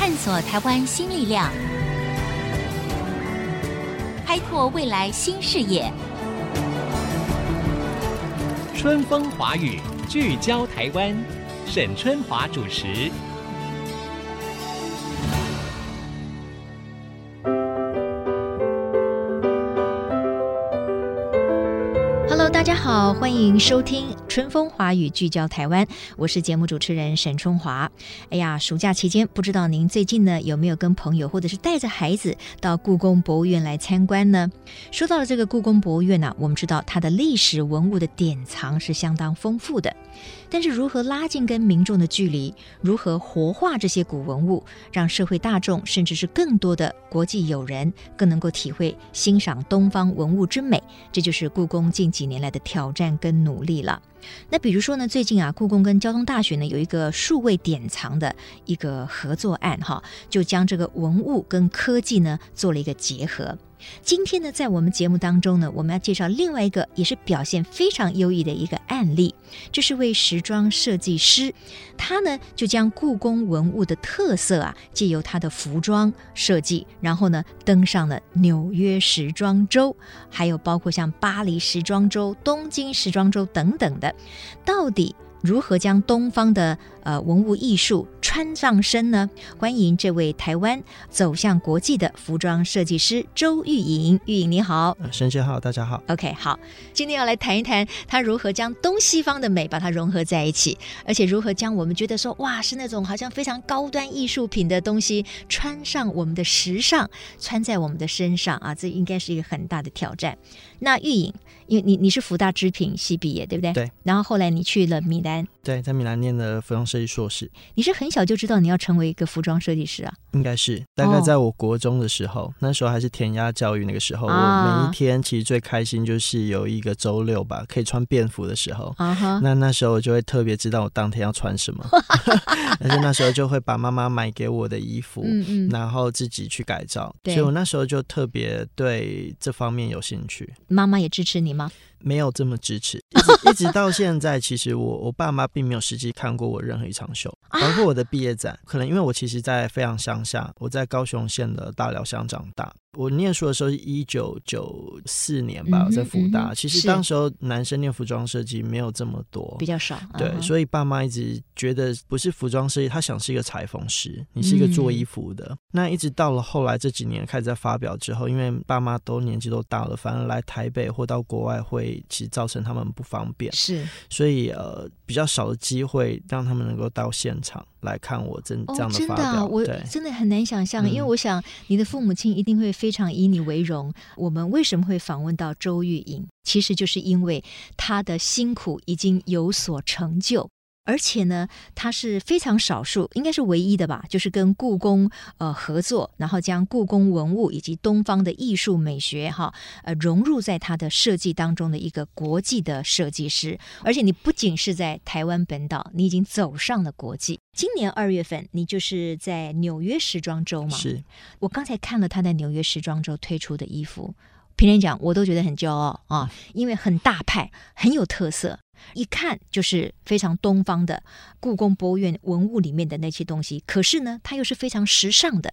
探索台湾新力量，开拓未来新视野。春风华语，聚焦台湾，沈春华主持。大家好，欢迎收听《春风华语》，聚焦台湾。我是节目主持人沈春华。哎呀，暑假期间，不知道您最近呢有没有跟朋友或者是带着孩子到故宫博物院来参观呢？说到了这个故宫博物院呢、我们知道它的历史文物的典藏是相当丰富的。但是如何拉近跟民众的距离，如何活化这些古文物，让社会大众甚至是更多的国际友人更能够体会欣赏东方文物之美，这就是故宫近几年来的挑战跟努力了。那比如说呢，最近啊，故宫跟交通大学呢有一个数位典藏的一个合作案，哈，就将这个文物跟科技呢做了一个结合。今天呢，在我们节目当中呢，我们要介绍另外一个也是表现非常优异的一个案例，这是位时装设计师，他呢就将故宫文物的特色啊，借由他的服装设计，然后呢登上了纽约时装周，还有包括像巴黎时装周、东京时装周等等的，到底，如何将东方的呃文物艺术穿上身呢？欢迎这位台湾走向国际的服装设计师周玉莹。玉莹你好，沈姐好，大家好。OK，好，今天要来谈一谈他如何将东西方的美把它融合在一起，而且如何将我们觉得说哇是那种好像非常高端艺术品的东西穿上我们的时尚，穿在我们的身上啊，这应该是一个很大的挑战。那玉颖，因为你你是福大织品系毕业，对不对？对。然后后来你去了米兰，对，在米兰念的服装设计硕士。你是很小就知道你要成为一个服装设计师啊？应该是，大概在我国中的时候，哦、那时候还是填鸭教育，那个时候、啊、我每一天其实最开心就是有一个周六吧，可以穿便服的时候。啊。那那时候我就会特别知道我当天要穿什么，但是那时候就会把妈妈买给我的衣服，嗯嗯，然后自己去改造。所以我那时候就特别对这方面有兴趣。妈妈也支持你吗？没有这么支持，一直，一直到现在，其实我我爸妈并没有实际看过我任何一场秀，包括我的毕业展。可能因为我其实，在非常乡下，我在高雄县的大寮乡长大。我念书的时候是一九九四年吧，我在福大。嗯嗯、其实当时候男生念服装设计没有这么多，比较少。对，嗯、所以爸妈一直觉得不是服装设计，他想是一个裁缝师，你是一个做衣服的。嗯、那一直到了后来这几年开始在发表之后，因为爸妈都年纪都大了，反而来台北或到国外会其实造成他们不方便。是，所以呃比较少的机会让他们能够到现场来看我这这样的发表。哦、真的、啊，我真的很难想象，因为我想你的父母亲一定会。非常以你为荣。我们为什么会访问到周玉莹？其实就是因为他的辛苦已经有所成就。而且呢，他是非常少数，应该是唯一的吧，就是跟故宫呃合作，然后将故宫文物以及东方的艺术美学哈呃融入在他的设计当中的一个国际的设计师。而且你不仅是在台湾本岛，你已经走上了国际。今年二月份，你就是在纽约时装周嘛？是。我刚才看了他在纽约时装周推出的衣服，平常讲我都觉得很骄傲啊，因为很大派，很有特色。一看就是非常东方的故宫博物院文物里面的那些东西，可是呢，它又是非常时尚的，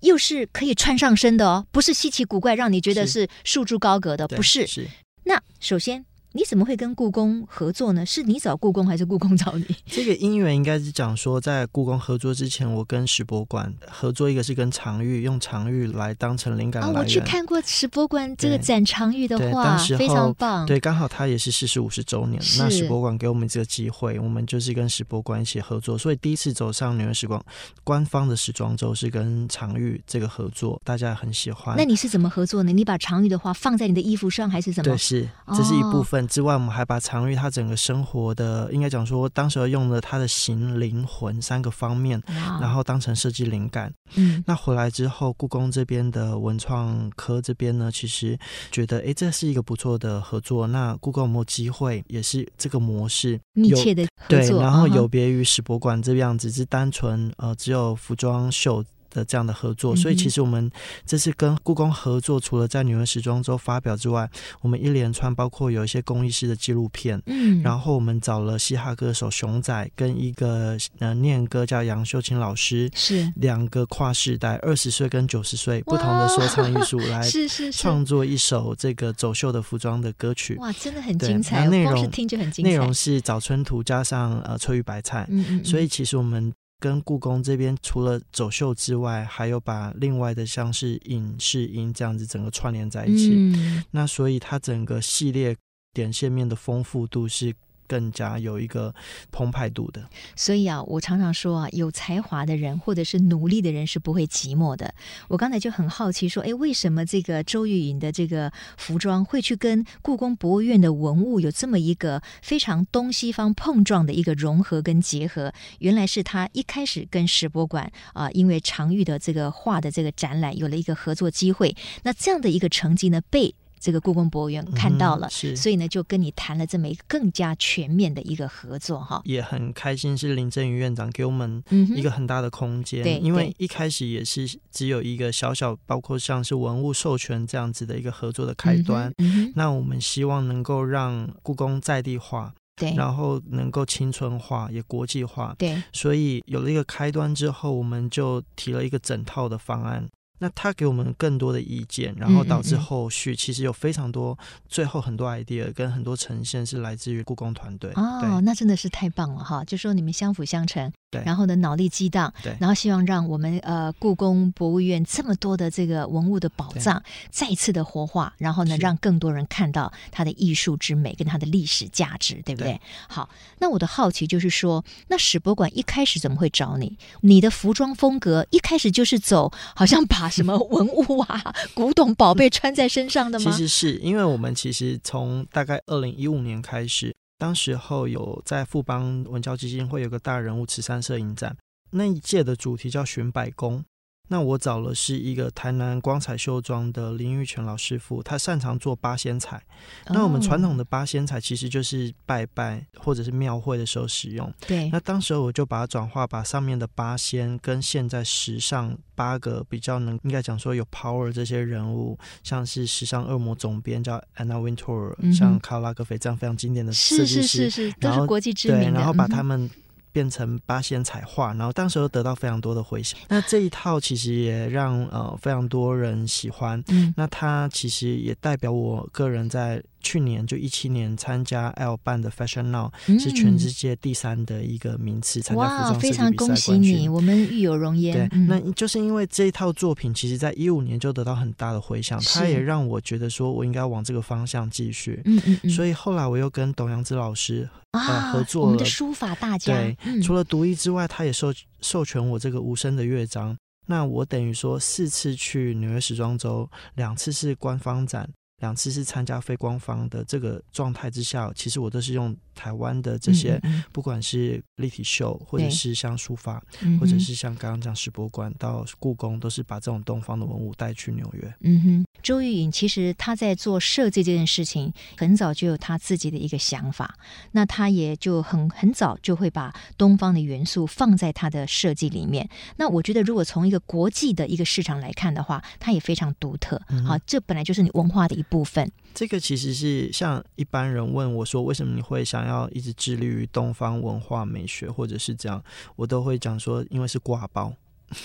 又是可以穿上身的哦，不是稀奇古怪，让你觉得是束之高阁的，不是。是。那首先。你怎么会跟故宫合作呢？是你找故宫还是故宫找你？这个因缘应该是讲说，在故宫合作之前，我跟史博馆合作，一个是跟常玉，用常玉来当成灵感来源。啊、哦，我去看过史博馆这个展常玉的画，非常棒。对，刚好他也是逝世五十周年，那史博馆给我们这个机会，我们就是跟史博馆一起合作，所以第一次走上纽约时光官方的时装周是跟常玉这个合作，大家很喜欢。那你是怎么合作呢？你把常玉的画放在你的衣服上，还是什么？对，是这是一部分。之外，我们还把常玉他整个生活的，应该讲说，当时用了他的形、灵、魂三个方面然后当成设计灵感。嗯，那回来之后，故宫这边的文创科这边呢，其实觉得，哎，这是一个不错的合作。那故宫有没有机会，也是这个模式密切的？对，然后有别于史博馆这样子，是单纯呃只有服装秀。的这样的合作，所以其实我们这次跟故宫合作，除了在纽约时装周发表之外，我们一连串包括有一些公益式的纪录片，嗯，然后我们找了嘻哈歌手熊仔跟一个呃念歌叫杨秀清老师，是。两个跨世代二十岁跟九十岁不同的说唱艺术来 是是创作一首这个走秀的服装的歌曲，哇，真的很精彩，内容听就很精彩，内容是早春图加上呃翠玉白菜，嗯嗯，所以其实我们。跟故宫这边除了走秀之外，还有把另外的像是影视音这样子整个串联在一起。嗯、那所以它整个系列点线面的丰富度是。更加有一个澎湃度的，所以啊，我常常说啊，有才华的人或者是努力的人是不会寂寞的。我刚才就很好奇说，哎，为什么这个周玉颖的这个服装会去跟故宫博物院的文物有这么一个非常东西方碰撞的一个融合跟结合？原来是他一开始跟史博馆啊，因为常玉的这个画的这个展览有了一个合作机会。那这样的一个成绩呢，被这个故宫博物院看到了，嗯、是，所以呢，就跟你谈了这么一个更加全面的一个合作哈，也很开心，是林振宇院长给我们一个很大的空间，对、嗯，因为一开始也是只有一个小小，包括像是文物授权这样子的一个合作的开端，嗯、那我们希望能够让故宫在地化，对，然后能够青春化，也国际化，对，所以有了一个开端之后，我们就提了一个整套的方案。那他给我们更多的意见，然后导致后续其实有非常多，最后很多 idea 跟很多呈现是来自于故宫团队。哦，那真的是太棒了哈！就说你们相辅相成。对然后呢，脑力激荡，对，然后希望让我们呃故宫博物院这么多的这个文物的宝藏再一次的活化，然后呢，让更多人看到它的艺术之美跟它的历史价值，对不对？对，好，那我的好奇就是说，那史博馆一开始怎么会找你？你的服装风格一开始就是走，好像把什么文物啊、古董宝贝穿在身上的吗？其实是因为我们其实从大概二零一五年开始。当时候有在富邦文教基金会有个大人物慈善摄影展，那一届的主题叫寻百宫。那我找了是一个台南光彩绣庄的林玉泉老师傅，他擅长做八仙彩。那我们传统的八仙彩其实就是拜拜或者是庙会的时候使用。对。那当时我就把它转化，把上面的八仙跟现在时尚八个比较能应该讲说有 power 这些人物，像是时尚恶魔总编叫 Anna Wintour，、嗯、像卡拉格菲这样非常经典的设计师，是是是是，都是国际知名的。对，然后把他们。变成八仙彩画，然后当时又得到非常多的回响。那这一套其实也让呃非常多人喜欢。嗯，那它其实也代表我个人在。去年就一七年参加 L 办的 Fashion Now，嗯、是全世界第三的一个名次参加服装设计比赛冠军。哇，非常恭喜你，我们育有荣焉。对，嗯、那就是因为这一套作品，其实在一五年就得到很大的回响，它也让我觉得说我应该往这个方向继续。嗯嗯嗯。所以后来我又跟董阳子老师啊、呃、合作了，我们的书法大家。对，嗯、除了独一之外，他也授授权我这个无声的乐章。那我等于说四次去纽约时装周，两次是官方展。两次是参加非官方的这个状态之下，其实我都是用台湾的这些，不管是立体秀，或者是像书法，或者是像刚刚讲史博馆到故宫，都是把这种东方的文物带去纽约。嗯哼，周玉颖其实他在做设计这件事情，很早就有他自己的一个想法，那他也就很很早就会把东方的元素放在他的设计里面。那我觉得，如果从一个国际的一个市场来看的话，它也非常独特。好，这本来就是你文化的一部分。这个其实是像一般人问我说，为什么你会想要一直致力于东方文化美学，或者是这样，我都会讲说，因为是挂包，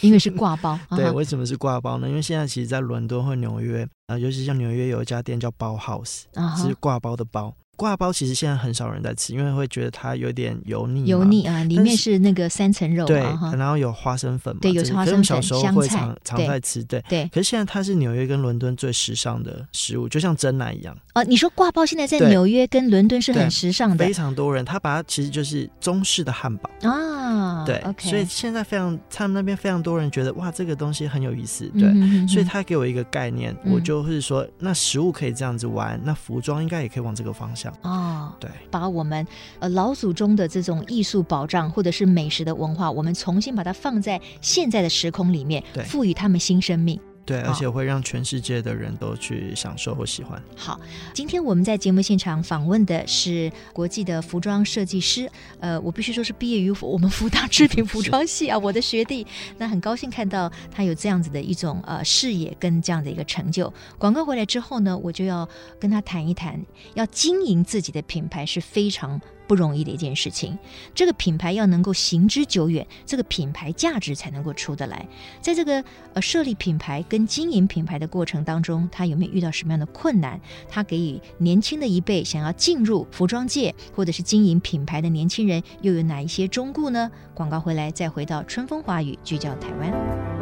因为是挂包。对，为什么是挂包呢？因为现在其实，在伦敦或纽约啊，尤其像纽约有一家店叫包 House，是挂包的包。挂包其实现在很少人在吃，因为会觉得它有点油腻。油腻啊，里面是那个三层肉，对，然后有花生粉嘛，对，有花生粉、小时候会常常在吃，对对。可是现在它是纽约跟伦敦最时尚的食物，就像真奶一样。哦，你说挂包现在在纽约跟伦敦是很时尚的，非常多人，他把它其实就是中式的汉堡啊，对，所以现在非常他们那边非常多人觉得哇，这个东西很有意思，对，所以他给我一个概念，我就是说，那食物可以这样子玩，那服装应该也可以往这个方向哦，对。把我们呃老祖宗的这种艺术保障或者是美食的文化，我们重新把它放在现在的时空里面，赋予他们新生命。对，而且会让全世界的人都去享受或喜欢。好，今天我们在节目现场访问的是国际的服装设计师，呃，我必须说是毕业于我们福大织品服装系啊，我的学弟。那很高兴看到他有这样子的一种呃视野跟这样的一个成就。广告回来之后呢，我就要跟他谈一谈，要经营自己的品牌是非常。不容易的一件事情，这个品牌要能够行之久远，这个品牌价值才能够出得来。在这个呃设立品牌跟经营品牌的过程当中，他有没有遇到什么样的困难？他给予年轻的一辈想要进入服装界或者是经营品牌的年轻人又有哪一些忠告呢？广告回来再回到春风华语，聚焦台湾。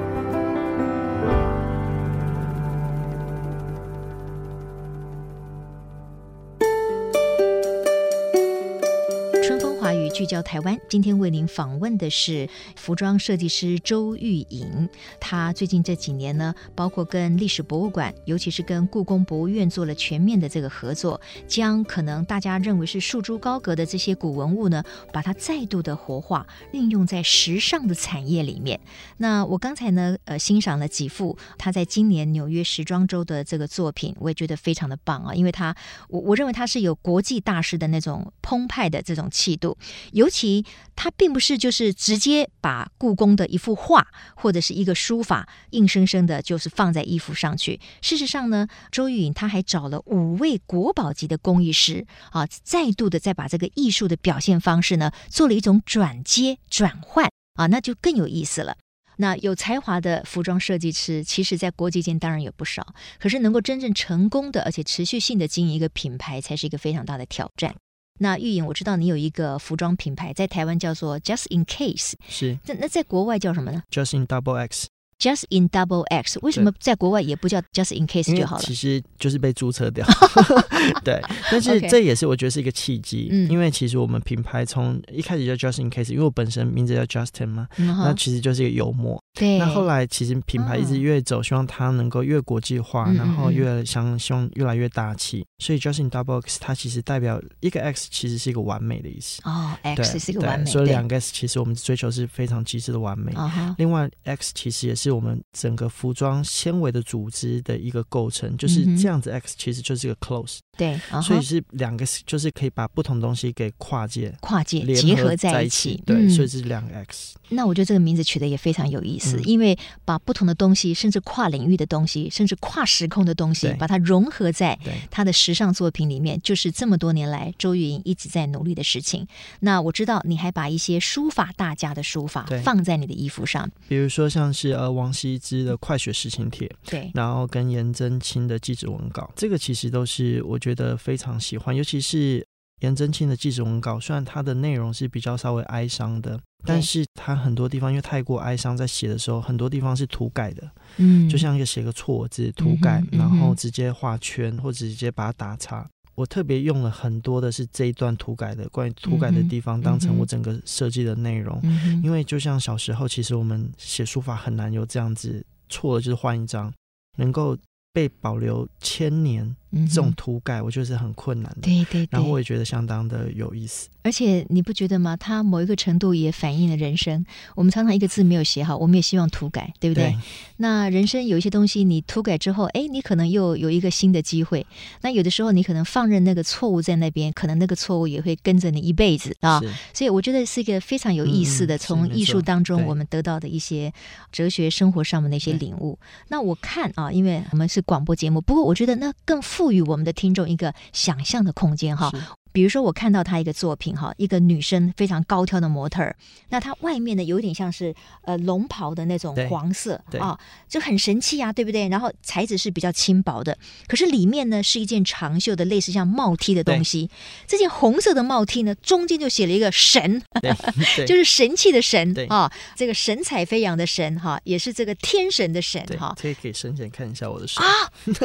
聚焦台湾，今天为您访问的是服装设计师周玉颖。她最近这几年呢，包括跟历史博物馆，尤其是跟故宫博物院做了全面的这个合作，将可能大家认为是束之高阁的这些古文物呢，把它再度的活化，运用在时尚的产业里面。那我刚才呢，呃，欣赏了几幅他在今年纽约时装周的这个作品，我也觉得非常的棒啊，因为他，我我认为他是有国际大师的那种 澎湃的这种气度。尤其他并不是就是直接把故宫的一幅画或者是一个书法硬生生的，就是放在衣服上去。事实上呢，周玉颖他还找了五位国宝级的工艺师啊，再度的再把这个艺术的表现方式呢，做了一种转接转换啊，那就更有意思了。那有才华的服装设计师，其实在国际间当然有不少，可是能够真正成功的而且持续性的经营一个品牌，才是一个非常大的挑战。那玉莹，我知道你有一个服装品牌，在台湾叫做 Just in Case，是。那那在国外叫什么呢？Just in Double X。Just in Double X，为什么在国外也不叫 Just in Case 就好了？其实就是被注册掉。对，但是这也是我觉得是一个契机，嗯、因为其实我们品牌从一开始叫 Just in Case，因为我本身名字叫 Justin 嘛，嗯、那其实就是一个幽默。对。那后来其实品牌一直越走，希望它能够越国际化，嗯、然后越想希望越来越大气。所以 Just in Double X 它其实代表一个 X，其实是一个完美的意思。哦，X 是一个完美。所以两个 X 其实我们追求是非常极致的完美。哦、另外 X 其实也是。是我们整个服装纤维的组织的一个构成，就是这样子。X 其实就是一个 close，对，所以是两个，就是可以把不同东西给跨界、跨界结合在一起。对，所以是两个 X。那我觉得这个名字取得也非常有意思，因为把不同的东西，甚至跨领域的东西，甚至跨时空的东西，把它融合在他的时尚作品里面，就是这么多年来周玉颖一直在努力的事情。那我知道你还把一些书法大家的书法放在你的衣服上，比如说像是呃。王羲之的《快雪时晴帖》，对，然后跟颜真卿的祭侄文稿，这个其实都是我觉得非常喜欢，尤其是颜真卿的祭侄文稿，虽然它的内容是比较稍微哀伤的，但是它很多地方因为太过哀伤，在写的时候很多地方是涂改的，嗯，就像一个写个错字涂改，嗯、然后直接画圈或者直接把它打叉。我特别用了很多的是这一段涂改的关于涂改的地方，当成我整个设计的内容。因为就像小时候，其实我们写书法很难有这样子错了就是换一张，能够被保留千年。这种涂改我觉得是很困难的，对对对，然后我也觉得相当的有意思。而且你不觉得吗？它某一个程度也反映了人生。我们常常一个字没有写好，我们也希望涂改，对不对？对。那人生有一些东西，你涂改之后，哎，你可能又有一个新的机会。那有的时候你可能放任那个错误在那边，可能那个错误也会跟着你一辈子啊。所以我觉得是一个非常有意思的，嗯、从艺术当中我们得到的一些哲学生活上面的一些领悟。那我看啊，因为我们是广播节目，不过我觉得那更赋予我们的听众一个想象的空间哈。比如说，我看到他一个作品哈，一个女生非常高挑的模特儿，那她外面呢有点像是呃龙袍的那种黄色啊，就很神气啊，对不对？然后材质是比较轻薄的，可是里面呢是一件长袖的类似像帽 T 的东西。这件红色的帽 T 呢，中间就写了一个神，就是神气的神啊，这个神采飞扬的神哈，也是这个天神的神哈。可以给神仙看一下我的手啊，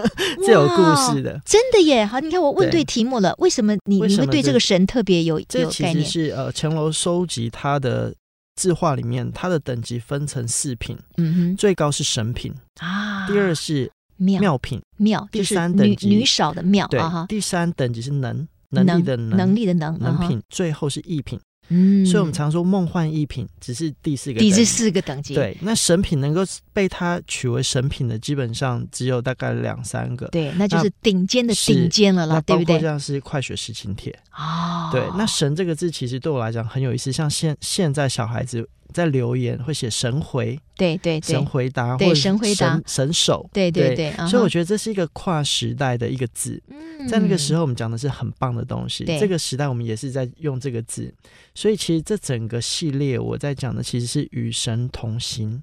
这有故事的，真的耶！好，你看我问对题目了，为什么你你？对这个神特别有这其实是呃，乾隆收集他的字画里面，它的等级分成四品，嗯哼，最高是神品啊，第二是妙品，妙，第三等级女少的妙，对，第三等级是能能力的能能力的能能品，最后是异品，嗯，所以我们常说梦幻一品只是第四个，第四个等级。对，那神品能够被它取为神品的，基本上只有大概两三个。对，那就是顶尖的顶尖了啦，对不对？像是快雪时晴帖哦。对，那神这个字其实对我来讲很有意思，像现现在小孩子。在留言会写神回，对对对，神回答，或神回答，神手，对对对，所以我觉得这是一个跨时代的一个字。在那个时候，我们讲的是很棒的东西。这个时代，我们也是在用这个字。所以，其实这整个系列我在讲的其实是与神同行，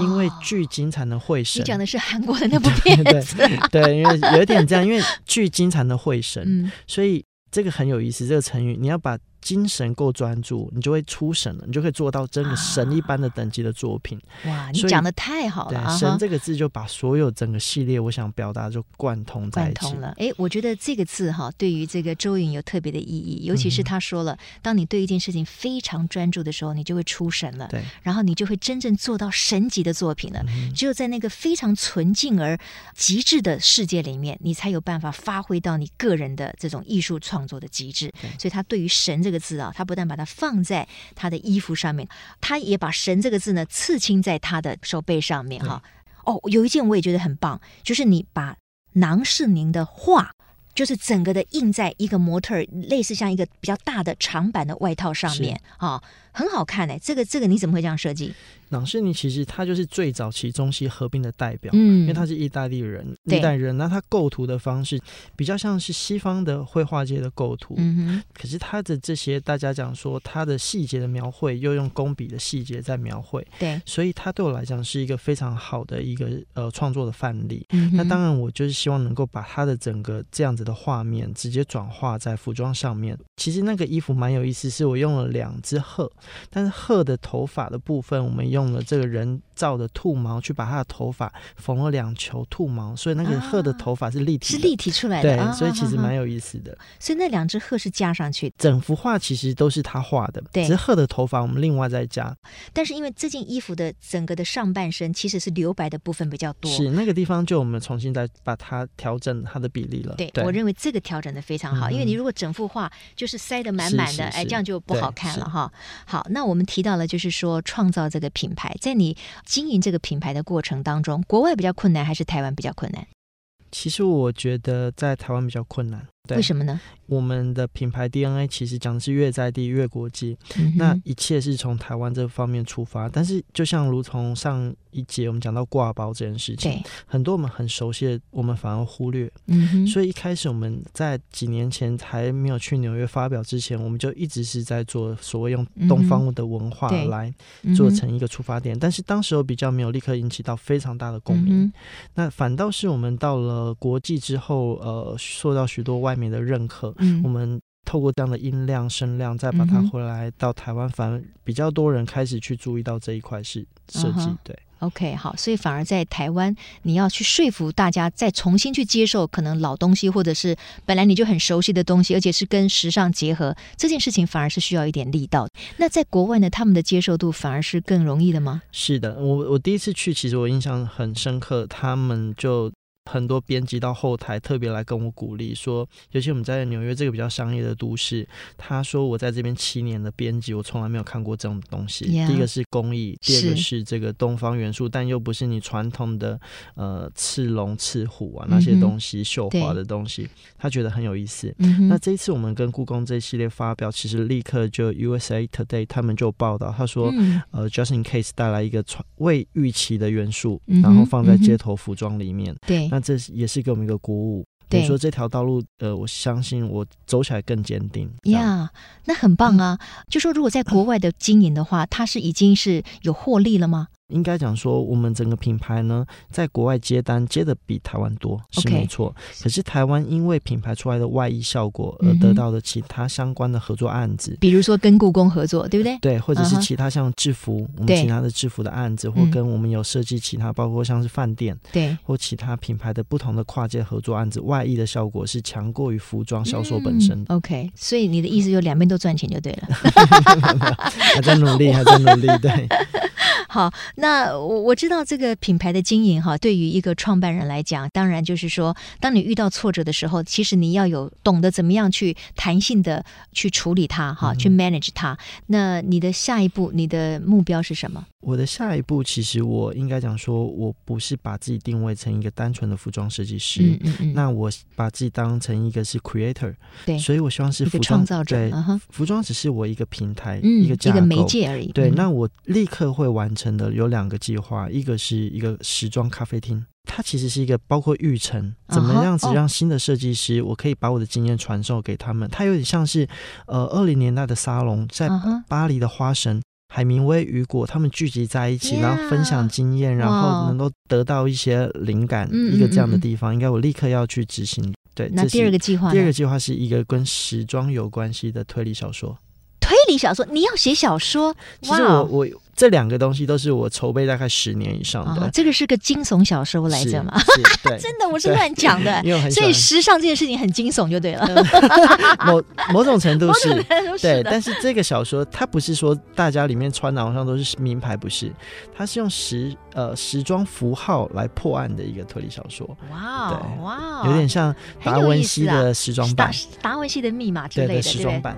因为距今才能会神。你讲的是韩国的那部片子，对，因为有一点这样，因为距今才能会神，所以这个很有意思。这个成语，你要把。精神够专注，你就会出神了，你就可以做到真的神一般的等级的作品。啊、哇，你讲的太好了！对，神这个字就把所有整个系列我想表达就贯通在一起。通了。哎，我觉得这个字哈，对于这个周云有特别的意义，尤其是他说了，嗯、当你对一件事情非常专注的时候，你就会出神了。对，然后你就会真正做到神级的作品了。嗯、只有在那个非常纯净而极致的世界里面，你才有办法发挥到你个人的这种艺术创作的极致。对所以他对于神这个。字啊，他不但把它放在他的衣服上面，他也把“神”这个字呢刺青在他的手背上面哈。对哦，有一件我也觉得很棒，就是你把郎世宁的画，就是整个的印在一个模特儿，类似像一个比较大的长版的外套上面啊。很好看哎，这个这个你怎么会这样设计？朗世尼其实他就是最早期中西合并的代表，嗯，因为他是意大利人，意大利人，那他构图的方式比较像是西方的绘画界的构图，嗯哼，可是他的这些大家讲说他的细节的描绘，又用工笔的细节在描绘，对，所以他对我来讲是一个非常好的一个呃创作的范例。嗯，那当然我就是希望能够把他的整个这样子的画面直接转化在服装上面。其实那个衣服蛮有意思，是我用了两只鹤。但是鹤的头发的部分，我们用了这个人造的兔毛去把它的头发缝了两球兔毛，所以那个鹤的头发是立体，是立体出来的。对，所以其实蛮有意思的。所以那两只鹤是加上去的，整幅画其实都是他画的，对，只是鹤的头发我们另外再加。但是因为这件衣服的整个的上半身其实是留白的部分比较多，是那个地方就我们重新再把它调整它的比例了。对，我认为这个调整的非常好，因为你如果整幅画就是塞得满满的，哎，这样就不好看了哈。好，好那我们提到了，就是说创造这个品牌，在你经营这个品牌的过程当中，国外比较困难还是台湾比较困难？其实我觉得在台湾比较困难。对，为什么呢？我们的品牌 DNA 其实讲的是越在地越国际，嗯、那一切是从台湾这方面出发。但是就像如同上一节我们讲到挂包这件事情，很多我们很熟悉的，我们反而忽略。嗯、所以一开始我们在几年前还没有去纽约发表之前，我们就一直是在做所谓用东方的文化来做成一个出发点。嗯、但是当时候比较没有立刻引起到非常大的共鸣。嗯、那反倒是我们到了国际之后，呃，受到许多外面的认可，嗯，我们透过这样的音量、声量，再把它回来到台湾，反而比较多人开始去注意到这一块是设计，对。OK，好，所以反而在台湾，你要去说服大家再重新去接受可能老东西，或者是本来你就很熟悉的东西，而且是跟时尚结合，这件事情反而是需要一点力道。那在国外呢，他们的接受度反而是更容易的吗？是的，我我第一次去，其实我印象很深刻，他们就。很多编辑到后台特别来跟我鼓励说，尤其我们在纽约这个比较商业的都市，他说我在这边七年的编辑，我从来没有看过这种东西。Yeah, 第一个是工艺，第二个是这个东方元素，但又不是你传统的呃刺龙赤虎啊那些东西绣花的东西，他觉得很有意思。嗯、那这一次我们跟故宫这一系列发表，其实立刻就 USA Today 他们就报道，他说、嗯、呃 Just in Case 带来一个传未预期的元素，然后放在街头服装里面。对。那这也是给我们一个鼓舞，比如说这条道路，呃，我相信我走起来更坚定。呀，那很棒啊！嗯、就说如果在国外的经营的话，它是已经是有获利了吗？应该讲说，我们整个品牌呢，在国外接单接的比台湾多是没错。可是台湾因为品牌出来的外溢效果而得到的其他相关的合作案子，比如说跟故宫合作，对不对？对，或者是其他像制服，uh huh. 我们其他的制服的案子，或跟我们有设计其他，包括像是饭店，对，或其他品牌的不同的跨界合作案子，外溢的效果是强过于服装销售本身。嗯、OK，所以你的意思就两边都赚钱就对了。还在努力，还在努力，对。好，那我我知道这个品牌的经营哈，对于一个创办人来讲，当然就是说，当你遇到挫折的时候，其实你要有懂得怎么样去弹性的去处理它哈，去 manage 它。那你的下一步，你的目标是什么？我的下一步，其实我应该讲说，我不是把自己定位成一个单纯的服装设计师，嗯嗯嗯，那我把自己当成一个是 creator，对，所以我希望是服装创造者，对，嗯、服装只是我一个平台，嗯、一个一个媒介而已。对，那我立刻会完成的有两个计划，一个是一个时装咖啡厅，它其实是一个包括育成，怎么样子让新的设计师，我可以把我的经验传授给他们，它有点像是呃二零年代的沙龙，在巴黎的花神。海明威、雨果他们聚集在一起然后分享经验，然后能够得到一些灵感，嗯、一个这样的地方，嗯、应该我立刻要去执行。对，那第二个计划，第二个计划是一个跟时装有关系的推理小说。推理小说，你要写小说？其实我我。这两个东西都是我筹备大概十年以上的。哦、这个是个惊悚小说来着嘛？对，真的，我是乱讲的。所以时尚这件事情很惊悚，就对了。某 某种程度是，是对。但是这个小说它不是说大家里面穿的好像都是名牌，不是，它是用时呃时装符号来破案的一个推理小说。哇哦，哇哦，有点像达文西的时装版，达、啊、文西的密码之类的，对对时装版。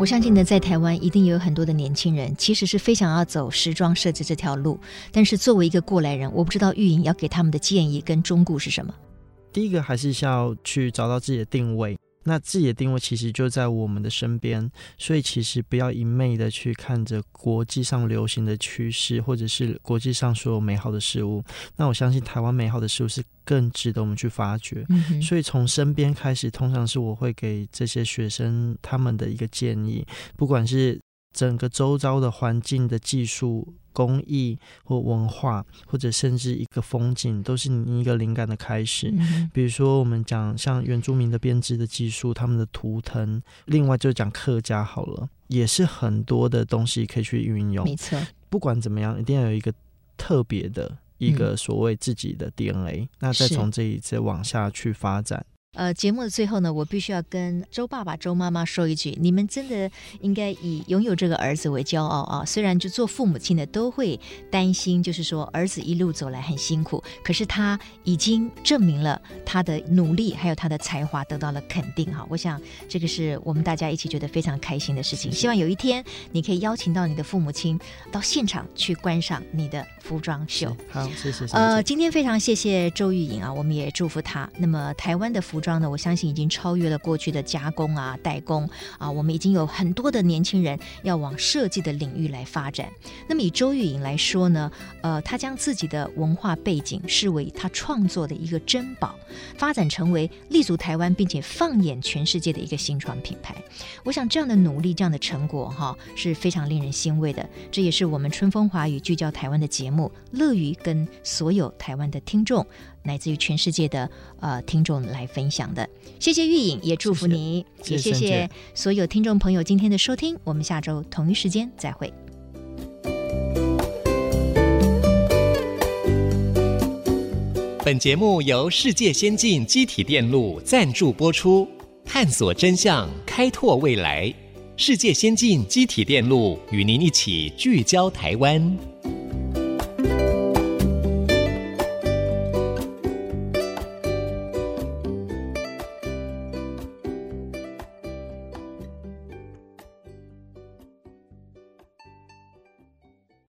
我相信呢，在台湾一定也有很多的年轻人，其实是非常要走时装设计这条路。但是作为一个过来人，我不知道玉莹要给他们的建议跟忠告是什么。第一个还是要去找到自己的定位。那自己的定位其实就在我们的身边，所以其实不要一昧的去看着国际上流行的趋势，或者是国际上所有美好的事物。那我相信台湾美好的事物是更值得我们去发掘。嗯、所以从身边开始，通常是我会给这些学生他们的一个建议，不管是整个周遭的环境的技术。工艺或文化，或者甚至一个风景，都是你一个灵感的开始。嗯、比如说，我们讲像原住民的编织的技术，他们的图腾；另外就讲客家好了，也是很多的东西可以去运用。没错，不管怎么样，一定要有一个特别的一个所谓自己的 DNA，嗯、那再从这一次往下去发展。呃，节目的最后呢，我必须要跟周爸爸、周妈妈说一句：你们真的应该以拥有这个儿子为骄傲啊！虽然就做父母亲的都会担心，就是说儿子一路走来很辛苦，可是他已经证明了他的努力，还有他的才华得到了肯定哈！我想这个是我们大家一起觉得非常开心的事情。希望有一天你可以邀请到你的父母亲到现场去观赏你的服装秀。好，谢谢。呃，今天非常谢谢周玉莹啊，我们也祝福他。那么台湾的服服装。呢，我相信已经超越了过去的加工啊、代工啊，我们已经有很多的年轻人要往设计的领域来发展。那么以周玉莹来说呢，呃，她将自己的文化背景视为她创作的一个珍宝，发展成为立足台湾并且放眼全世界的一个新创品牌。我想这样的努力、这样的成果，哈，是非常令人欣慰的。这也是我们春风华语聚焦台湾的节目，乐于跟所有台湾的听众。来自于全世界的呃听众来分享的，谢谢玉颖，也祝福你，谢谢也谢谢所有听众朋友今天的收听，我们下周同一时间再会。本节目由世界先进机体电路赞助播出，探索真相，开拓未来。世界先进机体电路与您一起聚焦台湾。